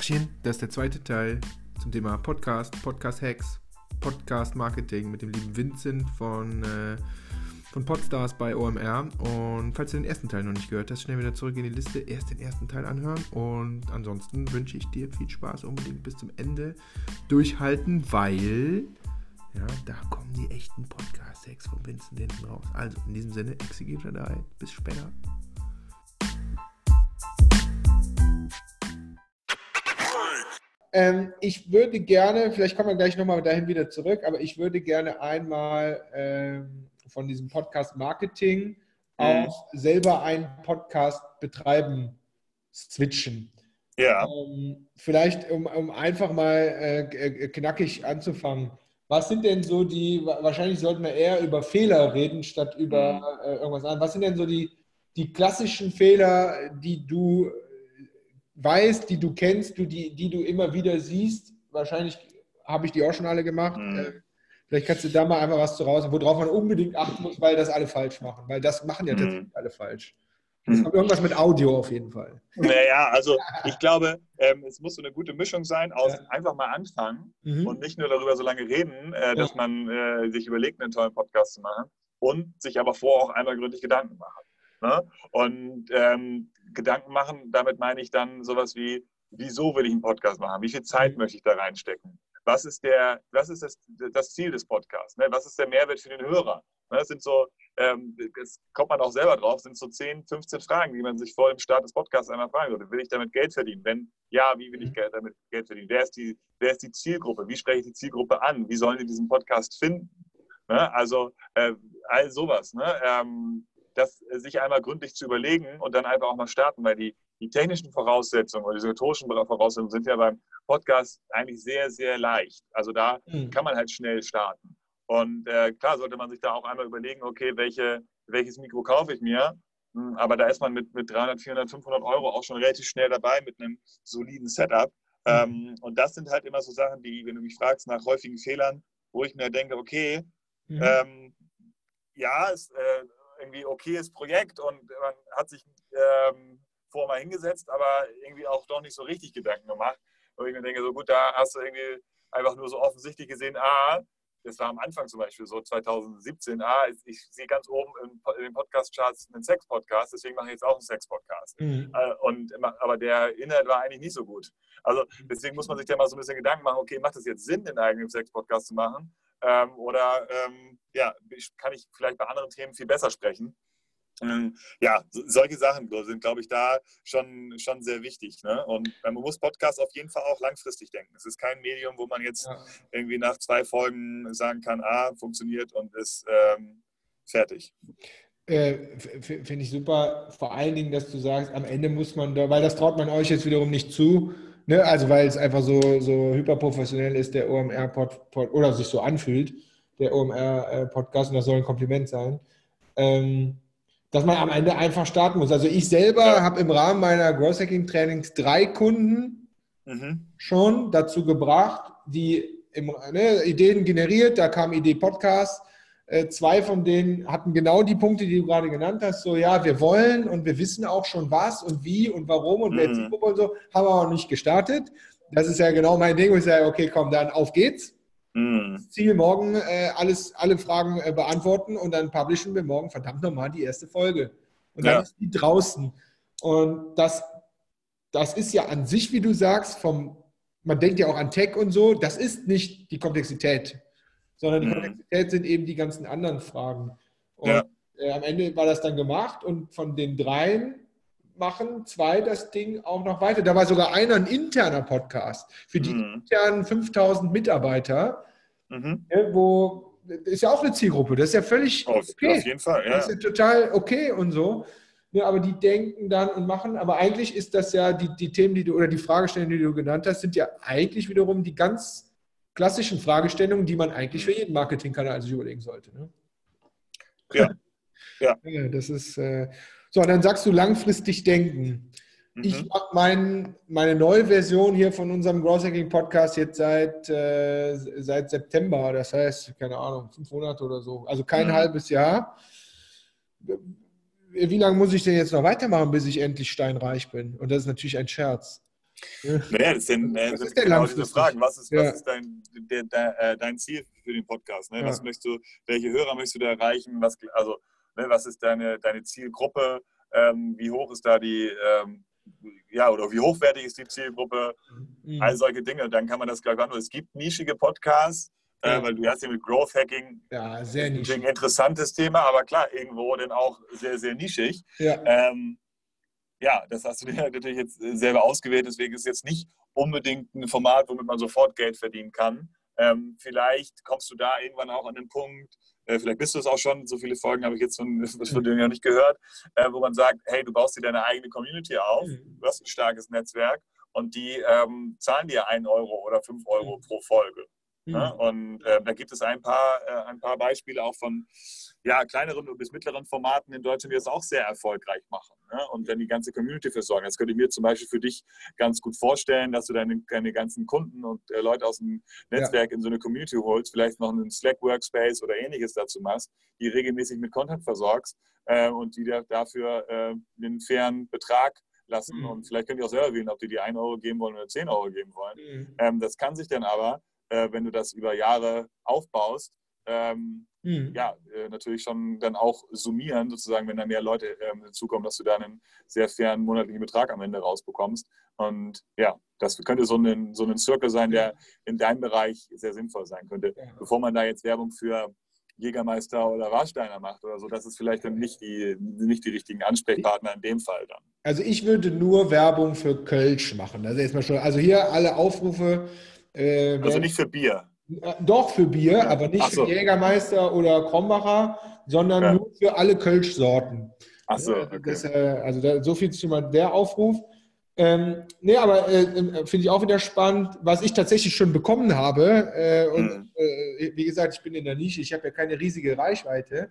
Tachchen, das ist der zweite Teil zum Thema Podcast, Podcast Hacks, Podcast Marketing mit dem lieben Vincent von, äh, von Podstars bei OMR. Und falls du den ersten Teil noch nicht gehört hast, schnell wieder zurück in die Liste, erst den ersten Teil anhören. Und ansonsten wünsche ich dir viel Spaß, unbedingt bis zum Ende durchhalten, weil ja, da kommen die echten Podcast-Hacks von Vincent hinten raus. Also in diesem Sinne, Executor da, bis später. Ähm, ich würde gerne, vielleicht kommen wir gleich nochmal dahin wieder zurück, aber ich würde gerne einmal ähm, von diesem Podcast Marketing mhm. auf selber einen Podcast betreiben switchen. Ja. Ähm, vielleicht, um, um, einfach mal äh, äh, knackig anzufangen. Was sind denn so die, wahrscheinlich sollten wir eher über Fehler reden, statt über mhm. äh, irgendwas anderes. Was sind denn so die, die klassischen Fehler, die du weißt, die du kennst, du, die, die du immer wieder siehst. Wahrscheinlich habe ich die auch schon alle gemacht. Mhm. Äh, vielleicht kannst du da mal einfach was zu raus, worauf man unbedingt achten muss, weil das alle falsch machen. Weil das machen ja mhm. tatsächlich alle falsch. Das mhm. irgendwas mit Audio auf jeden Fall. Naja, also ich glaube, ähm, es muss so eine gute Mischung sein aus ja. einfach mal anfangen mhm. und nicht nur darüber so lange reden, äh, dass ja. man äh, sich überlegt, einen tollen Podcast zu machen und sich aber vorher auch einmal gründlich Gedanken machen. Ne? Und ähm, Gedanken machen, damit meine ich dann sowas wie, wieso will ich einen Podcast machen? Wie viel Zeit mhm. möchte ich da reinstecken? Was ist, der, was ist das, das Ziel des Podcasts? Ne? Was ist der Mehrwert für den Hörer? Ne? Das sind so, ähm, das kommt man auch selber drauf, sind so 10, 15 Fragen, die man sich vor dem Start des Podcasts einmal fragen sollte. Will ich damit Geld verdienen? Wenn ja, wie will ich mhm. damit Geld verdienen? Wer ist die, wer ist die Zielgruppe? Wie spreche ich die Zielgruppe an? Wie sollen die diesen Podcast finden? Ne? Also äh, all sowas. Ne? Ähm, das äh, sich einmal gründlich zu überlegen und dann einfach auch mal starten, weil die, die technischen Voraussetzungen oder die rhetorischen Voraussetzungen sind ja beim Podcast eigentlich sehr, sehr leicht. Also da mhm. kann man halt schnell starten. Und äh, klar sollte man sich da auch einmal überlegen, okay, welche, welches Mikro kaufe ich mir? Hm, aber da ist man mit, mit 300, 400, 500 Euro auch schon relativ schnell dabei mit einem soliden Setup. Mhm. Ähm, und das sind halt immer so Sachen, die, wenn du mich fragst nach häufigen Fehlern, wo ich mir denke, okay, mhm. ähm, ja, es, äh, irgendwie okayes Projekt und man hat sich ähm, vorher mal hingesetzt, aber irgendwie auch doch nicht so richtig Gedanken gemacht. Und ich mir denke, so gut, da hast du irgendwie einfach nur so offensichtlich gesehen, ah, das war am Anfang zum Beispiel so 2017, ah, ich sehe ganz oben in den Podcast-Charts einen Sex-Podcast, deswegen mache ich jetzt auch einen Sex-Podcast. Mhm. Äh, und, aber der Inhalt war eigentlich nicht so gut. Also deswegen muss man sich da mal so ein bisschen Gedanken machen, okay, macht es jetzt Sinn, einen eigenen Sex-Podcast zu machen? Ähm, oder ähm, ja, kann ich vielleicht bei anderen Themen viel besser sprechen? Ähm, ja, solche Sachen sind, glaube ich, da schon, schon sehr wichtig. Ne? Und man muss Podcast auf jeden Fall auch langfristig denken. Es ist kein Medium, wo man jetzt ja. irgendwie nach zwei Folgen sagen kann, ah, funktioniert und ist ähm, fertig. Äh, Finde ich super. Vor allen Dingen, dass du sagst, am Ende muss man da, weil das traut man euch jetzt wiederum nicht zu, Ne? Also weil es einfach so, so hyperprofessionell ist, der OMR-Pod oder sich so anfühlt, der OMR-Podcast, und das soll ein Kompliment sein, ähm, dass man am Ende einfach starten muss. Also ich selber habe im Rahmen meiner Growth Hacking Trainings drei Kunden mhm. schon dazu gebracht, die im, ne, Ideen generiert, da kam Idee Podcast, äh, zwei von denen hatten genau die Punkte, die du gerade genannt hast. So, ja, wir wollen und wir wissen auch schon was und wie und warum und mhm. wer Zielgruppe und so, haben wir auch nicht gestartet. Das ist ja genau mein Ding, wo ich sage, okay, komm, dann auf geht's. Mhm. Ziel morgen äh, alles, alle Fragen äh, beantworten und dann publishen wir morgen verdammt nochmal die erste Folge. Und dann ja. ist die draußen. Und das, das ist ja an sich, wie du sagst, vom, man denkt ja auch an Tech und so, das ist nicht die Komplexität sondern die mhm. Komplexität sind eben die ganzen anderen Fragen. Und ja. äh, am Ende war das dann gemacht und von den dreien machen zwei das Ding auch noch weiter. Da war sogar einer ein interner Podcast für die mhm. internen 5000 Mitarbeiter, mhm. äh, wo ist ja auch eine Zielgruppe. Das ist ja völlig auf, okay. Auf jeden Fall, ja. Das ist ja total okay und so. Ja, aber die denken dann und machen, aber eigentlich ist das ja die, die Themen, die du oder die Fragestellungen, die du genannt hast, sind ja eigentlich wiederum die ganz klassischen Fragestellungen, die man eigentlich für jeden Marketingkanal sich überlegen sollte. Ne? Ja. ja. Das ist äh, so, und dann sagst du langfristig denken. Mhm. Ich mache mein, meine neue Version hier von unserem Growth Hacking Podcast jetzt seit, äh, seit September, das heißt, keine Ahnung, fünf Monate oder so, also kein mhm. halbes Jahr. Wie lange muss ich denn jetzt noch weitermachen, bis ich endlich steinreich bin? Und das ist natürlich ein Scherz. Naja, das sind, äh, was sind genau diese Fragen. Was ist, ja. was ist dein, der, der, äh, dein Ziel für den Podcast? Ne? Ja. Was möchtest du, welche Hörer möchtest du da erreichen? Was, also, ne, was ist deine, deine Zielgruppe? Ähm, wie hoch ist da die, ähm, ja, oder wie hochwertig ist die Zielgruppe? Mhm. All solche Dinge. Dann kann man das gleich machen. Es gibt nischige Podcasts, äh, ja. äh, weil du hast ja mit Growth Hacking ja, sehr nischig. ein interessantes Thema, aber klar, irgendwo dann auch sehr, sehr nischig. Ja. Ähm, ja, das hast du dir natürlich jetzt äh, selber ausgewählt, deswegen ist es jetzt nicht unbedingt ein Format, womit man sofort Geld verdienen kann. Ähm, vielleicht kommst du da irgendwann auch an den Punkt, äh, vielleicht bist du es auch schon, so viele Folgen habe ich jetzt von, von dir noch nicht gehört, äh, wo man sagt, hey, du baust dir deine eigene Community auf, mhm. du hast ein starkes Netzwerk und die ähm, zahlen dir 1 Euro oder 5 Euro mhm. pro Folge. Mhm. Ne? Und äh, da gibt es ein paar, äh, ein paar Beispiele auch von ja, kleineren bis mittleren Formaten in Deutschland, die das auch sehr erfolgreich machen. Ne? Und dann die ganze Community versorgen. Das könnte ich mir zum Beispiel für dich ganz gut vorstellen, dass du deine, deine ganzen Kunden und äh, Leute aus dem Netzwerk ja. in so eine Community holst, vielleicht noch einen Slack-Workspace oder ähnliches dazu machst, die regelmäßig mit Content versorgst äh, und die dir dafür äh, einen fairen Betrag lassen. Mhm. Und vielleicht könnt ihr auch selber wählen, ob die die 1 Euro geben wollen oder 10 Euro geben wollen. Mhm. Ähm, das kann sich dann aber äh, wenn du das über Jahre aufbaust, ähm, mhm. ja, äh, natürlich schon dann auch summieren, sozusagen, wenn da mehr Leute ähm, hinzukommen, dass du da einen sehr fairen monatlichen Betrag am Ende rausbekommst. Und ja, das könnte so ein, so ein Circle sein, der in deinem Bereich sehr sinnvoll sein könnte. Ja. Bevor man da jetzt Werbung für Jägermeister oder Warsteiner macht oder so, das ist vielleicht dann nicht die, nicht die richtigen Ansprechpartner in dem Fall dann. Also ich würde nur Werbung für Kölsch machen. Also jetzt mal schon, also hier alle Aufrufe äh, also nicht für Bier. Äh, doch für Bier, ja. aber nicht so. für Jägermeister oder Krombacher, sondern ja. nur für alle Kölsch-Sorten. Ach so, okay. Das, äh, also da, so viel zu der Aufruf. Ähm, nee, aber äh, äh, finde ich auch wieder spannend, was ich tatsächlich schon bekommen habe. Äh, und mhm. äh, wie gesagt, ich bin in der Nische, ich habe ja keine riesige Reichweite,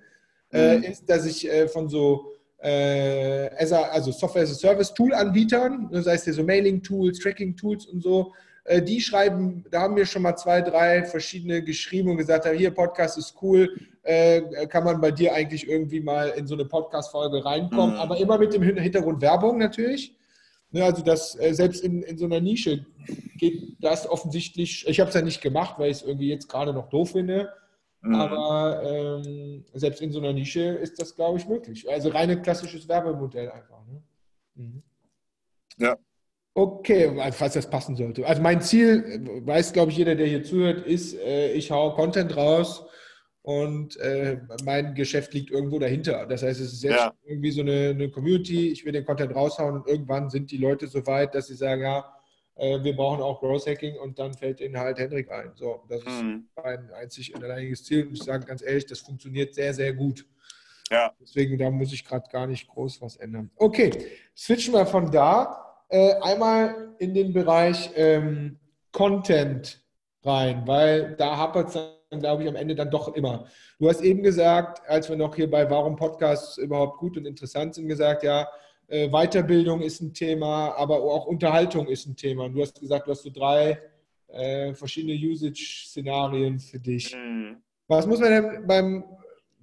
mhm. ist, dass ich von so also Software as a Service Tool Anbietern, das heißt hier so Mailing Tools, Tracking Tools und so, äh, die schreiben, da haben mir schon mal zwei, drei verschiedene geschrieben und gesagt, hier, Podcast ist cool, äh, kann man bei dir eigentlich irgendwie mal in so eine Podcast-Folge reinkommen, mhm. aber immer mit dem Hintergrund Werbung natürlich. Ja, also das äh, selbst in, in so einer Nische geht das offensichtlich, ich habe es ja nicht gemacht, weil ich es irgendwie jetzt gerade noch doof finde, mhm. aber ähm, selbst in so einer Nische ist das, glaube ich, möglich. Also reine klassisches Werbemodell einfach. Ne? Mhm. Ja. Okay, falls das passen sollte. Also mein Ziel, weiß glaube ich jeder, der hier zuhört, ist, äh, ich haue Content raus und äh, mein Geschäft liegt irgendwo dahinter. Das heißt, es ist jetzt ja. irgendwie so eine, eine, Community, ich will den Content raushauen und irgendwann sind die Leute so weit, dass sie sagen, ja, äh, wir brauchen auch Growth Hacking und dann fällt ihnen halt Hendrik ein. So, das mhm. ist mein einzig und alleiniges Ziel und ich sage ganz ehrlich, das funktioniert sehr, sehr gut. Ja. Deswegen, da muss ich gerade gar nicht groß was ändern. Okay, switchen wir von da äh, einmal in den Bereich ähm, Content rein, weil da hapert es dann, glaube ich, am Ende dann doch immer. Du hast eben gesagt, als wir noch hier bei Warum Podcasts überhaupt gut und interessant sind, gesagt, ja, äh, Weiterbildung ist ein Thema, aber auch Unterhaltung ist ein Thema. Und du hast gesagt, du hast so drei äh, verschiedene Usage-Szenarien für dich. Mhm. Was muss man denn beim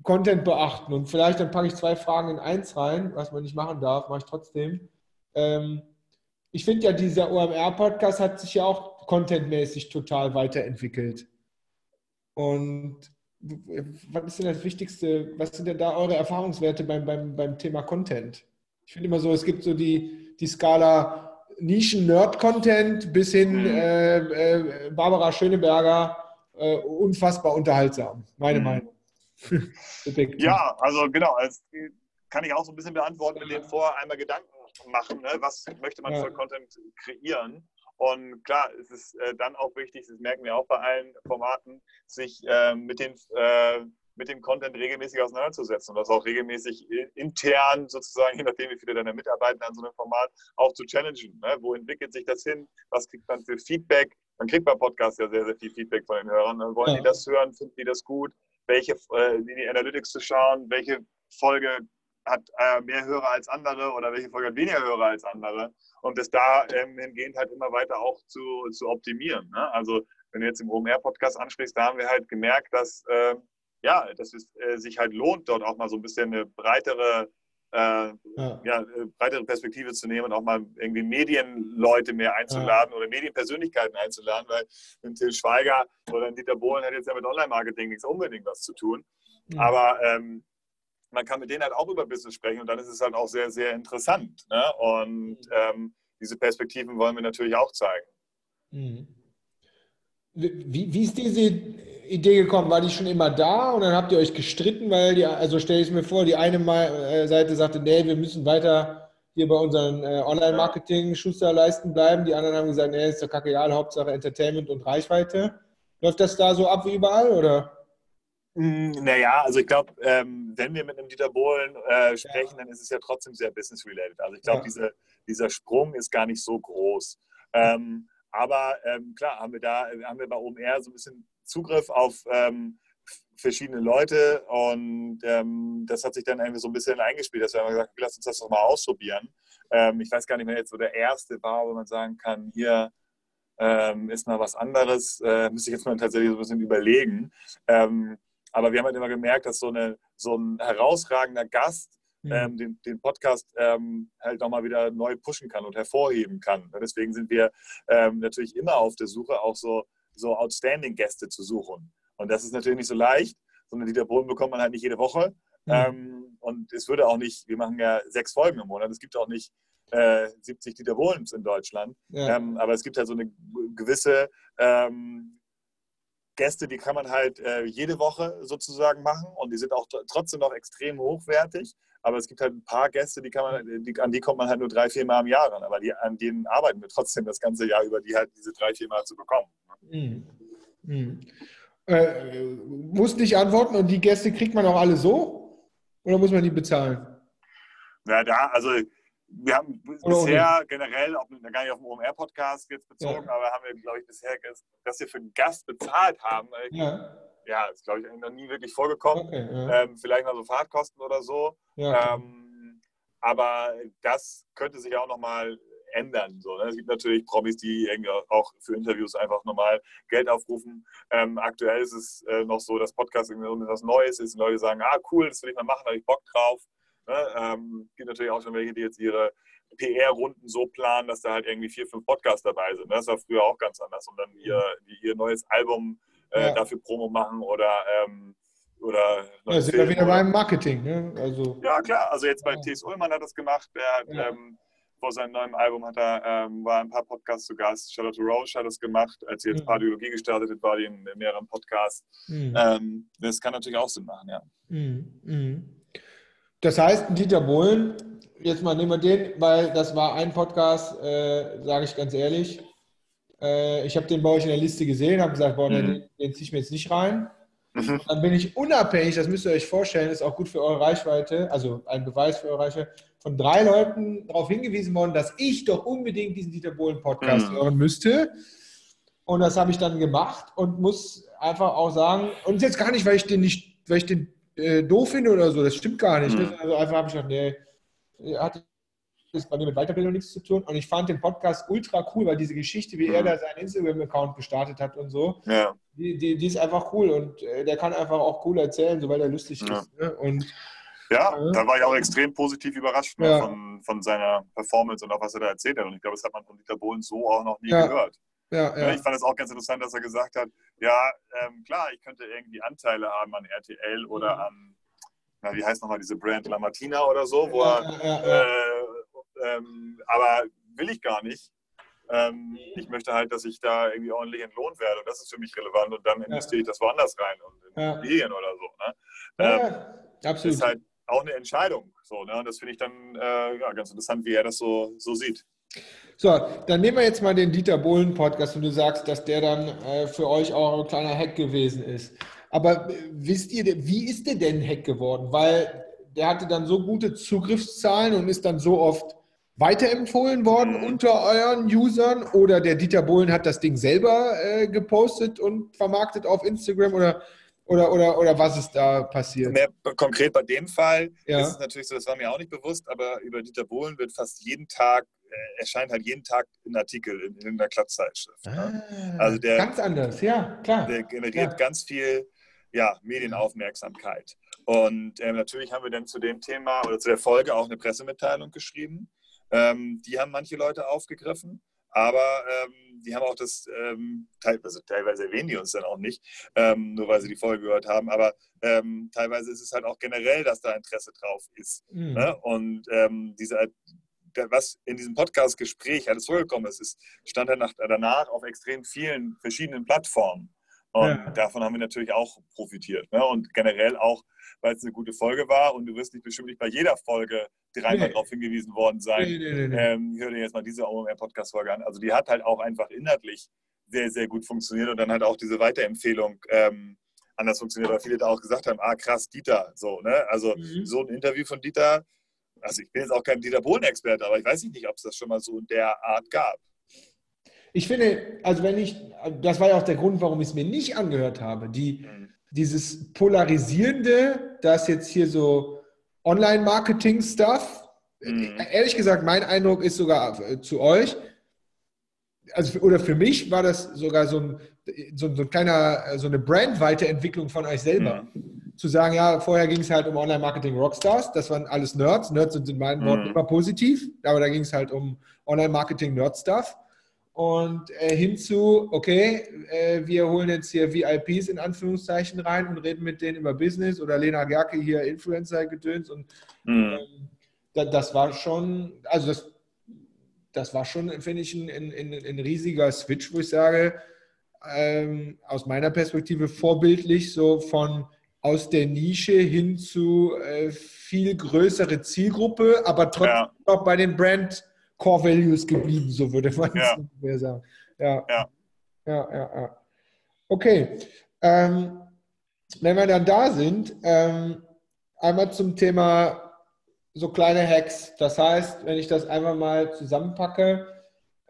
Content beachten? Und vielleicht dann packe ich zwei Fragen in eins rein, was man nicht machen darf, mache ich trotzdem. Ähm, ich finde ja, dieser OMR-Podcast hat sich ja auch contentmäßig total weiterentwickelt. Und was ist denn das Wichtigste, was sind denn da eure Erfahrungswerte beim, beim, beim Thema Content? Ich finde immer so, es gibt so die, die Skala Nischen-Nerd-Content bis hin mhm. äh, äh, Barbara Schöneberger, äh, unfassbar unterhaltsam, meine mhm. Meinung. ja, also genau, das kann ich auch so ein bisschen beantworten, mit dem vorher einmal Gedanken machen, ne? was möchte man ja. für Content kreieren. Und klar, es ist äh, dann auch wichtig, das merken wir auch bei allen Formaten, sich äh, mit, den, äh, mit dem Content regelmäßig auseinanderzusetzen und das auch regelmäßig intern sozusagen, je nachdem, wie viele deiner Mitarbeiter an so einem Format, auch zu challengen. Ne? Wo entwickelt sich das hin? Was kriegt man für Feedback? Man kriegt bei Podcasts ja sehr, sehr viel Feedback von den Hörern. Ne? Wollen ja. die das hören? Finden die das gut? Welche, äh, die Analytics zu schauen, welche Folge hat äh, mehr Hörer als andere oder welche Folge hat weniger Hörer als andere. Und das da ähm, hingehend halt immer weiter auch zu, zu optimieren. Ne? Also wenn du jetzt im OMR-Podcast ansprichst, da haben wir halt gemerkt, dass, äh, ja, dass es äh, sich halt lohnt, dort auch mal so ein bisschen eine breitere, äh, ja. ja. Äh, breitere Perspektive zu nehmen und auch mal irgendwie Medienleute mehr einzuladen ja. oder Medienpersönlichkeiten einzuladen, weil ein Till Schweiger oder ein Dieter Bohlen hat jetzt ja mit Online-Marketing nichts unbedingt was zu tun. Mhm. Aber ähm, man kann mit denen halt auch über Business sprechen und dann ist es halt auch sehr, sehr interessant. Ne? Und mhm. ähm, diese Perspektiven wollen wir natürlich auch zeigen. Mhm. Wie, wie ist diese Idee gekommen? War die schon immer da und dann habt ihr euch gestritten, weil die, also stelle ich mir vor, die eine äh, Seite sagte, nee, wir müssen weiter hier bei unseren äh, Online-Marketing-Schusterleisten bleiben. Die anderen haben gesagt, nee, ist doch kacke, egal, Hauptsache Entertainment und Reichweite. Läuft das da so ab wie überall oder? Hm, naja, also ich glaube, ähm, wenn wir mit einem Dieter Bohlen äh, sprechen, ja. dann ist es ja trotzdem sehr business-related. Also ich glaube, ja. diese, dieser Sprung ist gar nicht so groß. Ähm, aber ähm, klar, haben wir da, haben wir bei OMR so ein bisschen Zugriff auf ähm, verschiedene Leute und ähm, das hat sich dann irgendwie so ein bisschen eingespielt, dass wir haben gesagt, lass uns das doch mal ausprobieren. Ähm, ich weiß gar nicht mehr jetzt, wo der erste war, wo man sagen kann, hier ähm, ist mal was anderes, äh, müsste ich jetzt mal tatsächlich so ein bisschen überlegen. Ähm, aber wir haben halt immer gemerkt, dass so, eine, so ein herausragender Gast mhm. ähm, den, den, Podcast ähm, halt nochmal wieder neu pushen kann und hervorheben kann. Deswegen sind wir ähm, natürlich immer auf der Suche, auch so, so Outstanding-Gäste zu suchen. Und das ist natürlich nicht so leicht, sondern Dieter Bohlen bekommt man halt nicht jede Woche. Mhm. Ähm, und es würde auch nicht, wir machen ja sechs Folgen im Monat, es gibt auch nicht äh, 70 Dieter Bohlens in Deutschland. Ja. Ähm, aber es gibt halt so eine gewisse ähm, Gäste, die kann man halt äh, jede Woche sozusagen machen und die sind auch trotzdem noch extrem hochwertig. Aber es gibt halt ein paar Gäste, die kann man, die, an die kommt man halt nur drei, vier Mal im Jahr ran. Aber die, an denen arbeiten wir trotzdem das ganze Jahr über, die halt diese drei, vier Mal zu bekommen. Mhm. Mhm. Äh, muss nicht antworten und die Gäste kriegt man auch alle so? Oder muss man die bezahlen? Ja, da, also wir haben bisher generell, auch gar nicht auf dem OMR-Podcast jetzt bezogen, ja. aber haben wir, glaube ich, bisher, dass wir für einen Gast bezahlt haben. Ja ja, ist glaube ich noch nie wirklich vorgekommen. Okay, ja. ähm, vielleicht mal so Fahrtkosten oder so. Ja, ähm, aber das könnte sich auch nochmal ändern. So, ne? Es gibt natürlich Promis, die auch für Interviews einfach nochmal Geld aufrufen. Ähm, aktuell ist es äh, noch so, dass Podcast irgendwie was Neues ist und Leute sagen, ah cool, das will ich mal machen, da habe ich Bock drauf. Ne? Ähm, gibt natürlich auch schon welche, die jetzt ihre PR-Runden so planen, dass da halt irgendwie vier, fünf Podcasts dabei sind. Das war früher auch ganz anders. Und dann ihr, ihr neues Album äh, ja. dafür Promo machen oder ähm, oder ja, sind wir wieder beim Marketing, ne? Also, ja, klar. Also jetzt bei ja. T.S. Ullmann hat das gemacht. Der hat ja. ähm, vor seinem neuen Album hat er, ähm, war ein paar Podcasts zu Gast. Charlotte Roche hat das gemacht. Als sie jetzt mhm. Pardiologie gestartet hat, war die in mehreren Podcasts. Mhm. Ähm, das kann natürlich auch Sinn machen, ja. Mhm. mhm. Das heißt, Dieter Bohlen, jetzt mal nehmen wir den, weil das war ein Podcast, äh, sage ich ganz ehrlich, äh, ich habe den bei euch in der Liste gesehen, habe gesagt, boah, mhm. den, den ziehe ich mir jetzt nicht rein. Mhm. Dann bin ich unabhängig, das müsst ihr euch vorstellen, ist auch gut für eure Reichweite, also ein Beweis für eure Reichweite, von drei Leuten darauf hingewiesen worden, dass ich doch unbedingt diesen Dieter Bohlen Podcast mhm. hören müsste. Und das habe ich dann gemacht und muss einfach auch sagen, und jetzt gar nicht, weil ich den nicht, weil ich den äh, doof finde oder so, das stimmt gar nicht. Mhm. Also einfach habe ich gedacht, nee, hatte ist bei mir mit Weiterbildung nichts zu tun. Und ich fand den Podcast ultra cool, weil diese Geschichte, wie mhm. er da seinen Instagram-Account gestartet hat und so, ja. die, die, die, ist einfach cool. Und äh, der kann einfach auch cool erzählen, so weil er lustig ja. ist. Ne? Und, ja, äh, da war ich auch extrem positiv überrascht ja. von, von seiner Performance und auch was er da erzählt hat. Und ich glaube, das hat man von Dieter Bohlen so auch noch nie gehört. Ja, ja. Ich fand es auch ganz interessant, dass er gesagt hat, ja, ähm, klar, ich könnte irgendwie Anteile haben an RTL oder mhm. an, na, wie heißt nochmal diese Brand, La Martina oder so, wo er äh, ähm, aber will ich gar nicht. Ähm, ich möchte halt, dass ich da irgendwie ordentlich entlohnt werde und das ist für mich relevant und dann investiere ich das woanders rein und in. Immobilien oder so. Ne? Ähm, absolut. ist halt auch eine Entscheidung. So, ne? Und das finde ich dann äh, ja, ganz interessant, wie er das so, so sieht. So, dann nehmen wir jetzt mal den Dieter Bohlen Podcast und du sagst, dass der dann äh, für euch auch ein kleiner Hack gewesen ist. Aber äh, wisst ihr, wie ist der denn Hack geworden? Weil der hatte dann so gute Zugriffszahlen und ist dann so oft weiterempfohlen worden mhm. unter euren Usern oder der Dieter Bohlen hat das Ding selber äh, gepostet und vermarktet auf Instagram oder, oder, oder, oder was ist da passiert? Mehr konkret bei dem Fall ja. ist es natürlich so, das war mir auch nicht bewusst, aber über Dieter Bohlen wird fast jeden Tag, erscheint halt jeden Tag ein Artikel in, in der Klappzeitschrift. Ah, ne? Also der, ganz anders, ja, klar. Der generiert ja. ganz viel ja, Medienaufmerksamkeit. Und ähm, natürlich haben wir dann zu dem Thema oder zu der Folge auch eine Pressemitteilung geschrieben. Ähm, die haben manche Leute aufgegriffen, aber ähm, die haben auch das, ähm, teilweise, teilweise erwähnen die uns dann auch nicht, ähm, nur weil sie die Folge gehört haben, aber ähm, teilweise ist es halt auch generell, dass da Interesse drauf ist. Mhm. Ne? Und diese, was in diesem Podcast-Gespräch alles vorgekommen ist, ist stand danach, danach auf extrem vielen verschiedenen Plattformen. Und ja. davon haben wir natürlich auch profitiert. Ne? Und generell auch, weil es eine gute Folge war und du wirst nicht bestimmt nicht bei jeder Folge dreimal nee. darauf hingewiesen worden sein. Nee, nee, ähm, hör dir jetzt mal diese OMR-Podcast-Folge an. Also die hat halt auch einfach inhaltlich sehr, sehr gut funktioniert und dann hat auch diese Weiterempfehlung ähm, anders funktioniert, weil viele da auch gesagt haben, ah krass, Dieter, so, ne? Also mhm. so ein Interview von Dieter, also ich bin jetzt auch kein Dieter Bohlen-Experte, aber ich weiß nicht, ob es das schon mal so in der Art gab. Ich finde, also wenn ich, das war ja auch der Grund, warum ich es mir nicht angehört habe, die, mhm. dieses Polarisierende, das jetzt hier so Online-Marketing-Stuff, mhm. ehrlich gesagt, mein Eindruck ist sogar äh, zu euch, also oder für mich war das sogar so ein, so, so ein kleiner, äh, so eine Brand-Weiterentwicklung von euch selber. Mhm. Zu sagen, ja, vorher ging es halt um Online-Marketing-Rockstars, das waren alles Nerds. Nerds sind in meinen Worten mhm. immer positiv, aber da ging es halt um Online-Marketing-Nerd-Stuff und äh, hinzu, okay, äh, wir holen jetzt hier VIPs in Anführungszeichen rein und reden mit denen über Business oder Lena Gerke hier Influencer-Gedöns und mhm. ähm, da, das war schon, also das, das war schon, finde ich, ein, ein, ein, riesiger Switch, wo ich sage, ähm, aus meiner Perspektive vorbildlich, so von aus der Nische hin zu äh, viel größere Zielgruppe, aber trotzdem ja. noch bei den Brand- Core Values geblieben, so würde man ja. es sagen. Ja. ja. Ja, ja, ja. Okay. Ähm, wenn wir dann da sind, ähm, einmal zum Thema so kleine Hacks. Das heißt, wenn ich das einmal mal zusammenpacke,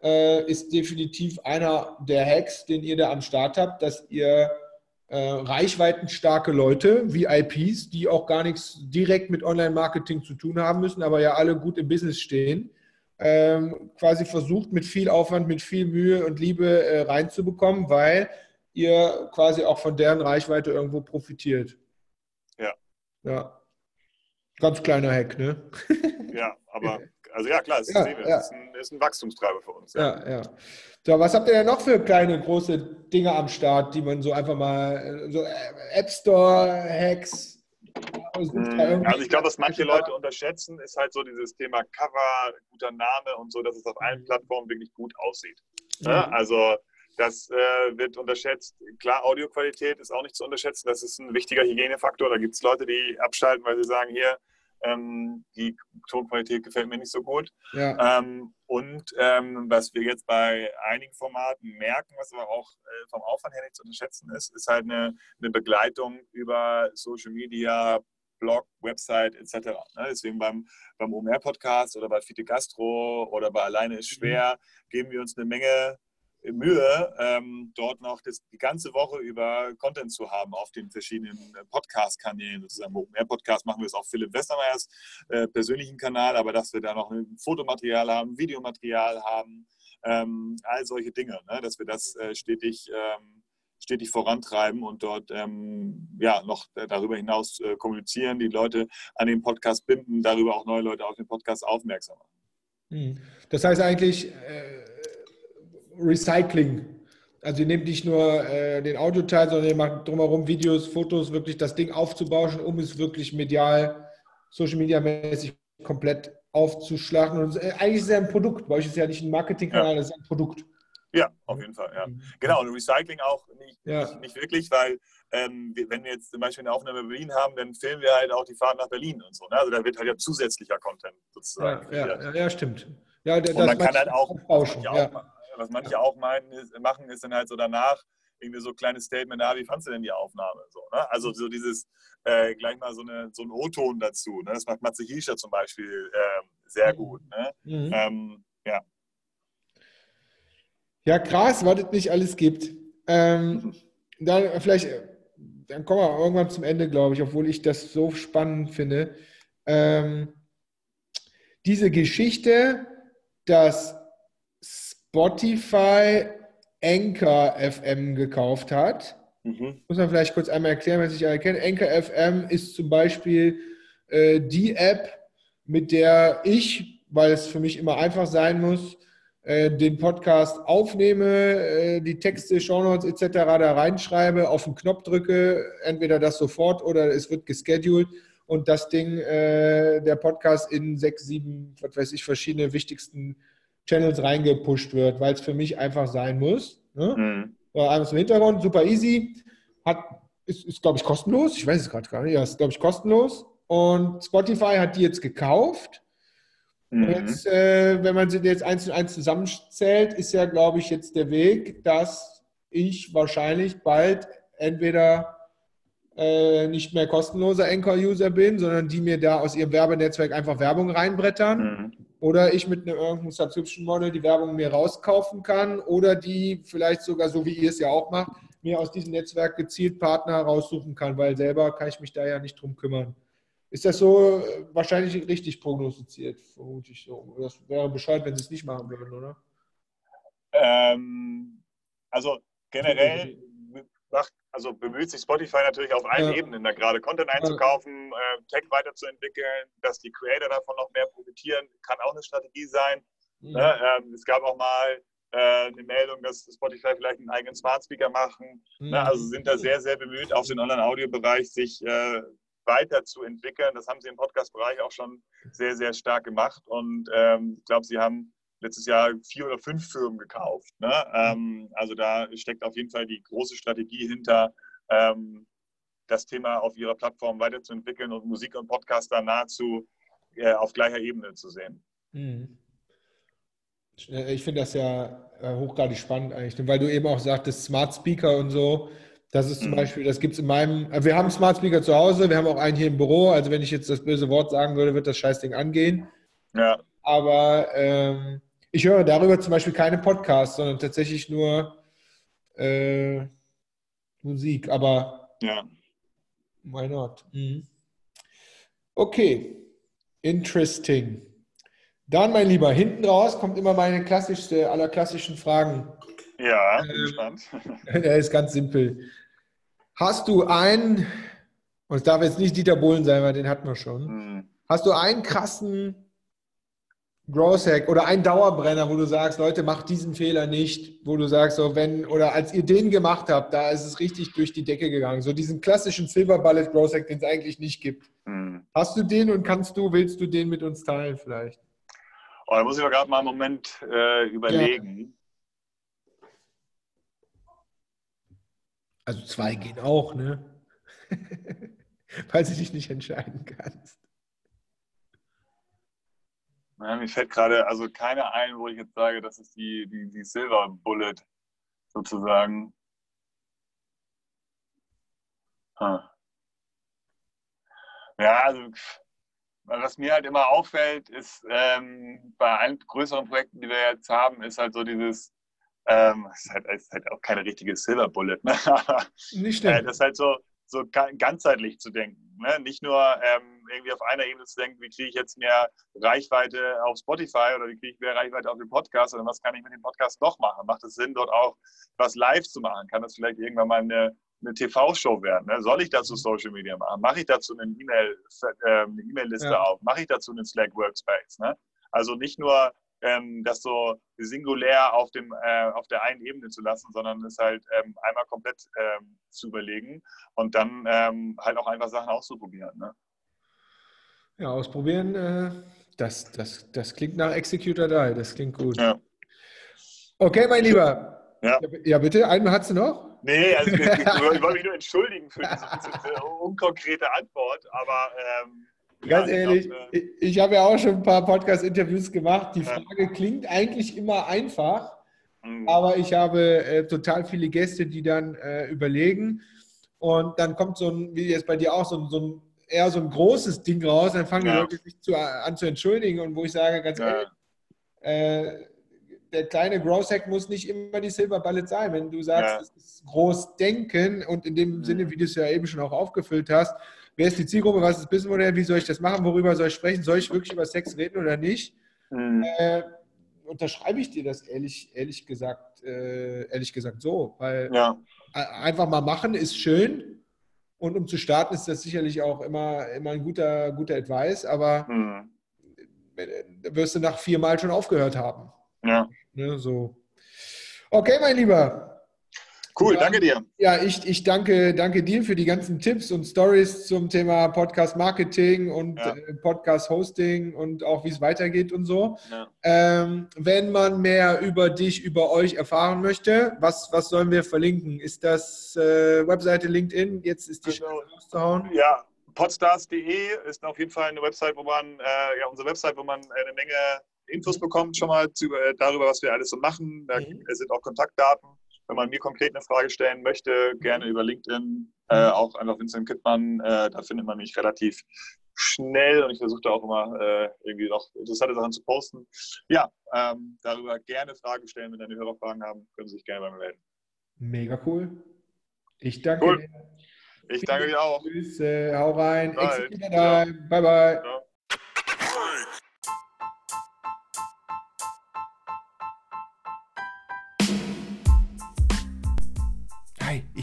äh, ist definitiv einer der Hacks, den ihr da am Start habt, dass ihr äh, reichweitenstarke Leute, VIPs, die auch gar nichts direkt mit Online-Marketing zu tun haben müssen, aber ja alle gut im Business stehen, ähm, quasi versucht, mit viel Aufwand, mit viel Mühe und Liebe äh, reinzubekommen, weil ihr quasi auch von deren Reichweite irgendwo profitiert. Ja. Ja. Ganz kleiner Hack, ne? ja, aber, also ja, klar, es ja, ist, ja. Ist, ein, ist, ein, Wachstumstreiber für uns. Ja, ja. ja. So, was habt ihr denn noch für kleine, große Dinge am Start, die man so einfach mal, äh, so äh, App Store, Hacks, hm, also ich glaube, was manche Leute unterschätzen, ist halt so dieses Thema Cover, guter Name und so, dass es auf allen mhm. Plattformen wirklich gut aussieht. Mhm. Also das äh, wird unterschätzt. Klar, Audioqualität ist auch nicht zu unterschätzen. Das ist ein wichtiger Hygienefaktor. Da gibt es Leute, die abschalten, weil sie sagen, hier, ähm, die Tonqualität gefällt mir nicht so gut. Ja. Ähm, und ähm, was wir jetzt bei einigen Formaten merken, was aber auch äh, vom Aufwand her nicht zu unterschätzen ist, ist halt eine, eine Begleitung über Social Media, Blog, Website etc. Ne? Deswegen beim, beim OMR-Podcast oder bei Fite Gastro oder bei Alleine ist schwer, mhm. geben wir uns eine Menge Mühe, ähm, dort noch das, die ganze Woche über Content zu haben auf den verschiedenen äh, Podcast-Kanälen. Sozusagen mehr Podcast machen wir es auf Philipp Westermeyers äh, persönlichen Kanal, aber dass wir da noch ein Fotomaterial haben, Videomaterial haben, ähm, all solche Dinge, ne? dass wir das äh, stetig, ähm, stetig vorantreiben und dort ähm, ja, noch darüber hinaus äh, kommunizieren, die Leute an den Podcast binden, darüber auch neue Leute auf den Podcast aufmerksam machen. Hm. Das heißt eigentlich, äh, Recycling. Also ihr nehmt nicht nur äh, den Audioteil, sondern ihr macht drumherum Videos, Fotos, wirklich das Ding aufzubauschen, um es wirklich medial, Social Media mäßig komplett aufzuschlagen. Und äh, eigentlich ist es ja ein Produkt. Bei euch ist es ja nicht ein Marketingkanal, ja. das ist ein Produkt. Ja, auf jeden Fall, ja. Mhm. Genau, und Recycling auch nicht, ja. nicht, nicht, wirklich, weil ähm, wenn wir jetzt zum Beispiel eine Aufnahme in Berlin haben, dann filmen wir halt auch die Fahrt nach Berlin und so. Ne? Also da wird halt ja zusätzlicher Content sozusagen. Ja, ja, ja, stimmt. Ja, das und man kann halt auch, auch, ja was manche auch meinen, ist, machen, ist dann halt so danach irgendwie so ein kleines Statement, ah, wie fandst du denn die Aufnahme? So, ne? Also so dieses, äh, gleich mal so, eine, so ein O-Ton dazu. Ne? Das macht Matze Hiescher zum Beispiel äh, sehr mhm. gut. Ne? Mhm. Ähm, ja. Ja, krass, was es nicht alles gibt. Ähm, mhm. Dann vielleicht, dann kommen wir irgendwann zum Ende, glaube ich, obwohl ich das so spannend finde. Ähm, diese Geschichte, dass Spotify Anchor FM gekauft hat Mhm. Muss man vielleicht kurz einmal erklären, was ich erkenne. Anchor FM ist zum Beispiel äh, die App, mit der ich, weil es für mich immer einfach sein muss, äh, den Podcast aufnehme, äh, die Texte, Shownotes etc. da reinschreibe, auf den Knopf drücke, entweder das sofort oder es wird gescheduled und das Ding, äh, der Podcast in sechs, sieben, was weiß ich, verschiedene wichtigsten Channels reingepusht wird, weil es für mich einfach sein muss. Ne? Mhm. Alles im Hintergrund, super easy. Hat, ist, ist glaube ich, kostenlos. Ich weiß es gerade gar nicht. Ja, ist, glaube ich, kostenlos. Und Spotify hat die jetzt gekauft Mhm. Jetzt, äh, wenn man sie jetzt eins und eins zusammenzählt, ist ja, glaube ich, jetzt der Weg, dass ich wahrscheinlich bald entweder äh, nicht mehr kostenloser Anchor-User bin, sondern die mir da aus ihrem Werbenetzwerk einfach Werbung reinbrettern. Mhm. Oder ich mit einem irgendeinem Subscription-Model die Werbung mir rauskaufen kann oder die vielleicht sogar, so wie ihr es ja auch macht, mir aus diesem Netzwerk gezielt Partner raussuchen kann, weil selber kann ich mich da ja nicht drum kümmern. Ist das so äh, wahrscheinlich richtig prognostiziert, vermute ich so. Das wäre Bescheid, wenn sie es nicht machen würden, oder? Ähm, also generell macht, also bemüht sich Spotify natürlich auf allen ja. Ebenen, da gerade Content einzukaufen, äh, Tech weiterzuentwickeln, dass die Creator davon noch mehr profitieren, kann auch eine Strategie sein. Mhm. Ne? Ähm, es gab auch mal äh, eine Meldung, dass Spotify vielleicht einen eigenen Smart Speaker machen. Mhm. Ne? Also sind da sehr, sehr bemüht, auf den Online-Audio-Bereich sich äh, weiterzuentwickeln. Das haben sie im Podcast-Bereich auch schon sehr, sehr stark gemacht. Und ähm, ich glaube, sie haben letztes Jahr vier oder fünf Firmen gekauft. Ne? Ähm, also da steckt auf jeden Fall die große Strategie hinter, ähm, das Thema auf ihrer Plattform weiterzuentwickeln und Musik und Podcast da nahezu äh, auf gleicher Ebene zu sehen. Mhm. Ich finde das ja äh, hochgradig spannend eigentlich, weil du eben auch sagtest, Smart Speaker und so. Das ist zum mhm. Beispiel, das gibt es in meinem, wir haben Smart Speaker zu Hause, wir haben auch einen hier im Büro. Also wenn ich jetzt das böse Wort sagen würde, wird das Scheißding angehen. Ja. Aber ähm, ich höre darüber zum Beispiel keine Podcasts, sondern tatsächlich nur äh, Musik. Aber ja. why not? Mhm. Okay, interesting. Dann, mein Lieber, hinten raus kommt immer meine klassischste aller klassischen Fragen. Ja, bin ähm, gespannt. Der ist ganz simpel. Hast du einen, und es darf jetzt nicht Dieter Bohlen sein, weil den hatten wir schon. Hm. Hast du einen krassen Growth Hack oder einen Dauerbrenner, wo du sagst, Leute, macht diesen Fehler nicht, wo du sagst, so wenn, oder als ihr den gemacht habt, da ist es richtig durch die Decke gegangen. So diesen klassischen Silver Bullet Growth Hack, den es eigentlich nicht gibt. Hm. Hast du den und kannst du, willst du den mit uns teilen vielleicht? Oh, da muss ich aber gerade mal einen Moment äh, überlegen. Ja. Also zwei gehen auch, ne? Falls du dich nicht entscheiden kannst. Ja, mir fällt gerade also keine ein, wo ich jetzt sage, das ist die, die, die Silver Bullet sozusagen. Huh. Ja, also was mir halt immer auffällt, ist ähm, bei allen größeren Projekten, die wir jetzt haben, ist halt so dieses ähm, ist, halt, ist halt auch keine richtige Silver Bullet. Ne? Nicht äh, das ist halt so, so ganzheitlich zu denken. Ne? Nicht nur ähm, irgendwie auf einer Ebene zu denken, wie kriege ich jetzt mehr Reichweite auf Spotify oder wie kriege ich mehr Reichweite auf den Podcast, sondern was kann ich mit dem Podcast noch machen? Macht es Sinn, dort auch was live zu machen? Kann das vielleicht irgendwann mal eine, eine TV-Show werden? Ne? Soll ich dazu mhm. Social Media machen? Mache ich dazu eine E-Mail-Liste äh, e ja. auf? Mache ich dazu einen Slack Workspace? Ne? Also nicht nur ähm, das so singulär auf, dem, äh, auf der einen Ebene zu lassen, sondern es halt ähm, einmal komplett ähm, zu überlegen und dann ähm, halt auch einfach Sachen auszuprobieren. Ne? Ja, ausprobieren, äh, das, das, das klingt nach Executor Die, das klingt gut. Ja. Okay, mein Lieber. Ja, ja bitte, einen hast du noch? Nee, also ich, ich, ich wollte mich nur entschuldigen für diese, diese unkonkrete Antwort, aber ähm, Ganz ja, ehrlich, ich, äh, ich habe ja auch schon ein paar Podcast-Interviews gemacht. Die Frage ja. klingt eigentlich immer einfach, mhm. aber ich habe äh, total viele Gäste, die dann äh, überlegen. Und dann kommt so ein, wie jetzt bei dir auch, so ein, so ein eher so ein großes Ding raus. Dann fangen ja. die Leute sich zu, an zu entschuldigen. Und wo ich sage, ganz ehrlich, äh, der kleine Growth Hack muss nicht immer die Silver Bullet sein. Wenn du sagst, es ist groß denken und in dem mhm. Sinne, wie du es ja eben schon auch aufgefüllt hast, wer ist die Zielgruppe, was ist das Businessmodell, wie soll ich das machen, worüber soll ich sprechen, soll ich wirklich über Sex reden oder nicht? Mhm. Äh, unterschreibe ich dir das ehrlich, ehrlich gesagt, äh, ehrlich gesagt so, weil ja. einfach mal machen ist schön und um zu starten ist das sicherlich auch immer, immer ein guter, guter Advice, aber mhm. wirst du nach vier Mal schon aufgehört haben. Ja. Ne, so. Okay, mein Lieber. Cool, ja, danke dir. Ja, ich, ich danke, danke dir für die ganzen Tipps und Stories zum Thema Podcast Marketing und ja. Äh, Podcast Hosting und auch wie es weitergeht und so. Ja. Ähm, wenn man mehr über dich, über euch erfahren möchte, was, was sollen wir verlinken? Ist das äh, Webseite LinkedIn? Jetzt ist die genau. rauszuhauen. Ja, podstars.de ist auf jeden Fall eine Website, wo man, äh, ja, unsere Website, wo man eine Menge Infos bekommt schon mal zu, äh, darüber, was wir alles so machen. Da mhm. sind auch Kontaktdaten wenn man mir konkret eine Frage stellen möchte, gerne über LinkedIn, äh, mhm. auch einfach Vincent Kittmann. Äh, da findet man mich relativ schnell und ich versuche da auch immer äh, irgendwie noch interessante Sachen zu posten. Ja, ähm, darüber gerne Fragen stellen. Wenn deine Hörer Fragen haben, können Sie sich gerne bei mir melden. Mega cool. Ich danke cool. dir. Ich danke dir auch. Grüße, hau rein. Bye, bye. bye. Ciao.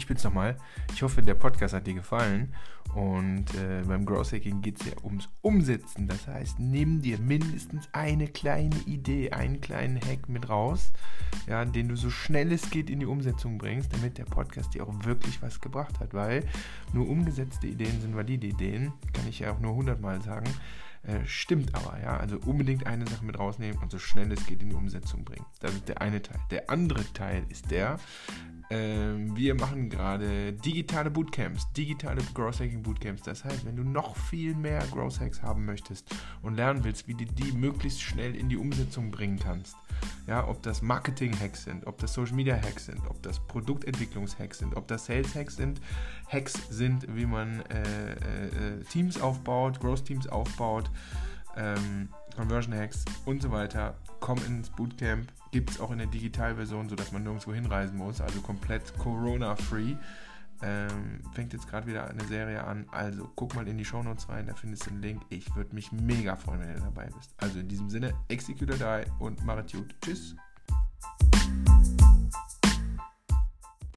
Ich bin's nochmal. Ich hoffe, der Podcast hat dir gefallen. Und äh, beim Growth Hacking geht es ja ums Umsetzen. Das heißt, nimm dir mindestens eine kleine Idee, einen kleinen Hack mit raus, ja, den du so schnell es geht in die Umsetzung bringst, damit der Podcast dir auch wirklich was gebracht hat. Weil nur umgesetzte Ideen sind valide Ideen, kann ich ja auch nur hundertmal sagen. Äh, stimmt aber, ja. Also unbedingt eine Sache mit rausnehmen und so schnell es geht in die Umsetzung bringen. Das ist der eine Teil. Der andere Teil ist der, ähm, wir machen gerade digitale Bootcamps, digitale Growth Hacking Bootcamps. Das heißt, wenn du noch viel mehr Growth Hacks haben möchtest und lernen willst, wie du die möglichst schnell in die Umsetzung bringen kannst, ja, ob das Marketing Hacks sind, ob das Social Media Hacks sind, ob das Produktentwicklungs Hacks sind, ob das Sales Hacks sind, Hacks sind, wie man äh, äh, Teams aufbaut, Growth Teams aufbaut, ähm, Conversion Hacks und so weiter, komm ins Bootcamp Gibt es auch in der Digitalversion, sodass man nirgendwo hinreisen muss, also komplett Corona-free. Ähm, fängt jetzt gerade wieder eine Serie an. Also guck mal in die Shownotes rein, da findest du den Link. Ich würde mich mega freuen, wenn du dabei bist. Also in diesem Sinne, Execute or Die und Marit Tschüss.